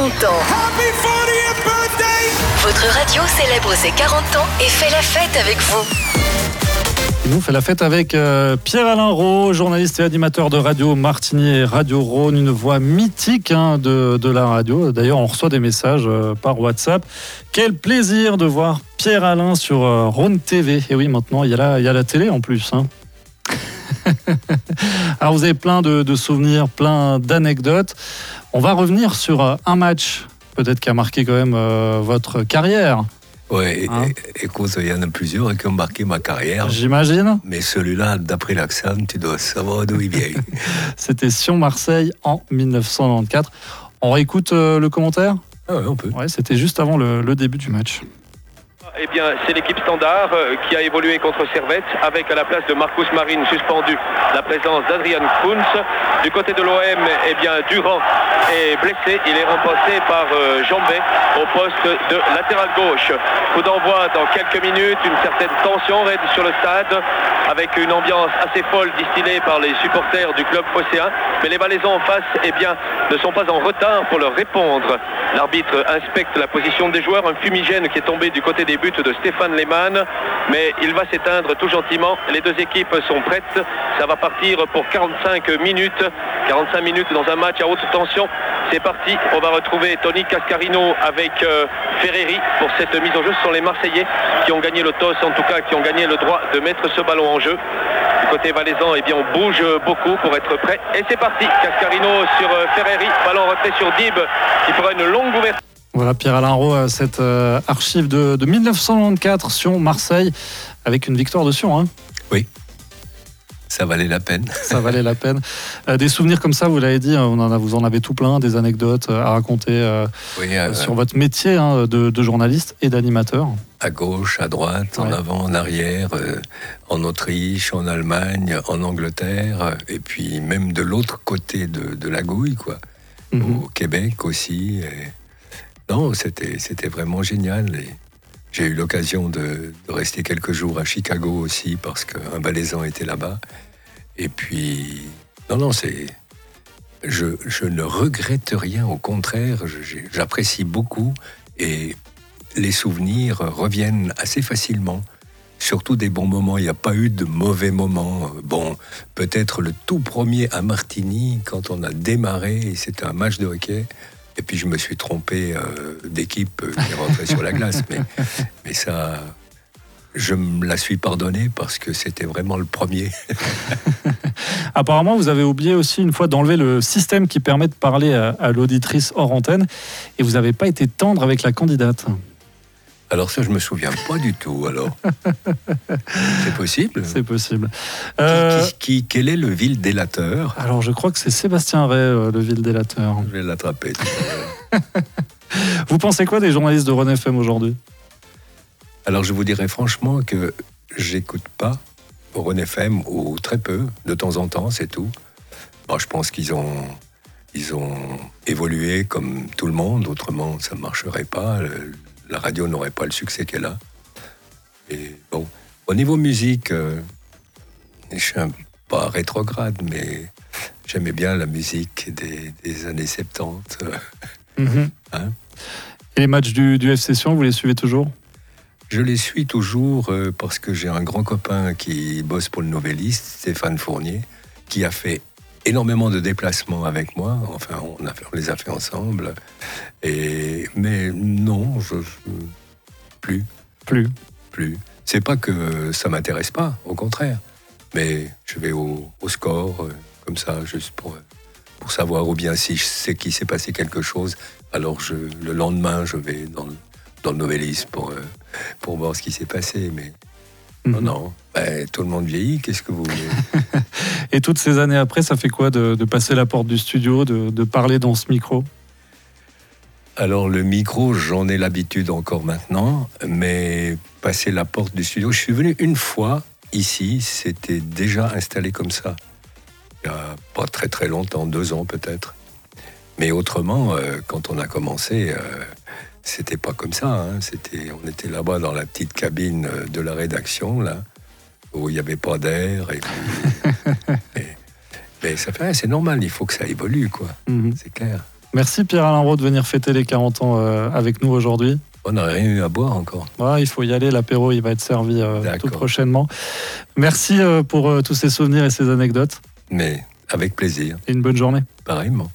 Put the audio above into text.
40 ans. Votre radio célèbre ses 40 ans et fait la fête avec vous. Il nous fait la fête avec euh, Pierre-Alain Rowe, journaliste et animateur de Radio Martinier et Radio Rhône, une voix mythique hein, de, de la radio. D'ailleurs, on reçoit des messages euh, par WhatsApp. Quel plaisir de voir Pierre-Alain sur euh, Rhône TV. Et oui, maintenant, il y a la, il y a la télé en plus. hein. Alors, vous avez plein de, de souvenirs, plein d'anecdotes. On va revenir sur euh, un match, peut-être qui a marqué quand même euh, votre carrière, Ouais, Hein écoute, il y en a plusieurs qui ont marqué ma carrière. j'imagine. Mais celui-là, d'après l'accent, tu dois savoir d'où il vient. C'était Sion-Marseille en 1994. On réécoute euh, le commentaire? Ah ouais, on peut. Ouais, c'était juste avant le, le début du match. Eh bien, c'est l'équipe standard euh, qui a évolué contre Servette avec à la place de Marcus Marine suspendu la présence d'Adrian Kunz. Du côté de l'OM, eh bien, Durand est blessé. Il est remplacé par euh, Jambet au poste de latéral gauche. Coup d'envoi dans quelques minutes, une certaine tension règne sur le stade avec une ambiance assez folle distillée par les supporters du club phocéen. Mais les Valaisans en face, eh bien, ne sont pas en retard pour leur répondre. L'arbitre inspecte la position des joueurs, un fumigène qui est tombé du côté des buts de Stéphane Lehmann, mais il va s'éteindre tout gentiment. Les deux équipes sont prêtes. Ça va partir pour 45 minutes. 45 minutes dans un match à haute tension. C'est parti. On va retrouver Tony Cascarino avec euh, Ferreri pour cette mise en jeu. Ce sont les Marseillais qui ont gagné le toss, en tout cas qui ont gagné le droit de mettre ce ballon en jeu. Du côté valaisan, eh bien, on bouge beaucoup pour être prêt. Et c'est parti. Cascarino sur euh, Ferreri. Ballon refait sur Dib qui fera une longue ouverture. Voilà Pierre-Alain Rowe, euh, cette euh, archive de, de 1994 Sion-Marseille avec une victoire de Sion. hein. Ça valait la peine. Ça valait la peine. Euh, des souvenirs comme ça, vous l'avez dit, on en a- vous en avez tout plein, des anecdotes à raconter euh, Oui, sur votre métier hein, de, de journaliste et d'animateur. à gauche, à droite, en avant, en arrière, en Autriche, en Allemagne, en Angleterre, et puis même de l'autre côté de, de la Gouille, quoi. Mhm. Au Québec aussi. et- C'était vraiment génial. et J'ai eu l'occasion de, rester quelques jours à Chicago aussi parce qu'un Valaisan était là-bas. Et puis, non, non, c'est. Je, je ne regrette rien, au contraire, j'apprécie beaucoup et les souvenirs reviennent assez facilement. Surtout des bons moments, il n'y a pas eu de mauvais moments. Bon, peut-être le tout premier à Martigny, quand on a démarré, c'était un match de hockey, et puis je me suis trompé euh, d'équipe euh, qui rentrée sur la glace. Mais, ça, je me la suis pardonné parce que c'était vraiment le premier. Apparemment, vous avez oublié aussi une fois d'enlever le système qui permet de parler à l'auditrice hors antenne et vous n'avez pas été tendre avec la candidate. Alors ça, je me souviens pas du tout. Alors, c'est possible? C'est possible. Qui- Euh, qui- qui- quel est le vil délateur alors, je crois que c'est Sébastien Ray, euh, le ville délateur. Je vais l'attraper. Vous pensez quoi des journalistes de Rhône FM aujourd'hui? Alors je vous dirais franchement que j'écoute pas Rhône FM ou très peu, de temps en temps, c'est tout. Bon, je pense qu'ils ont, ils ont évolué comme tout le monde, autrement ça ne marcherait pas, la radio n'aurait pas le succès qu'elle a. Et bon, au niveau musique, euh, je suis un, pas rétrograde, mais j'aimais bien la musique des, des années 70. euh, Hein? Et les matchs du, du FC Sion, vous les suivez toujours? Je les suis toujours euh, parce que j'ai un grand copain qui bosse pour le Nouvelliste, Stéphane Fournier, qui a fait énormément de déplacements avec moi. Enfin, on, a fait- on les a fait ensemble. Et, mais non, je, je- plus, Plus. plus. C'est pas que ça m'intéresse pas, au contraire. Mais je vais au, au score, euh, comme ça, juste pour, pour savoir, ou bien si je sais qu'il s'est passé quelque chose, alors je, le lendemain, je vais dans le, dans le pour, euh, pour voir ce qui s'est passé. Mais non, Mhm. non, Ben, tout le monde vieillit, qu'est-ce que vous voulez? Et toutes ces années après, ça fait quoi de, passer la porte du studio, de, de parler dans ce micro? Alors le micro, j'en ai l'habitude encore maintenant, mais passer la porte du studio, je suis venu une fois ici, c'était déjà installé comme ça. Il n'y a pas très très longtemps, deux ans peut-être. Mais autrement, euh, quand on a commencé, euh, c'était pas comme ça. hein. C'était, on était là-bas dans la petite cabine euh, de la rédaction, là, où il n'y avait pas d'air. Et puis, mais, mais ça fait, c'est normal, il faut que ça évolue, quoi. Mhm. C'est clair. Merci Pierre-Alain Rowe de venir fêter les 40 ans euh, avec nous aujourd'hui. On n'a rien eu à boire encore. Ouais, il faut y aller, l'apéro il va être servi euh, tout prochainement. Merci euh, pour tous ces souvenirs et ces anecdotes Mais avec plaisir, et une bonne journée. pareillement.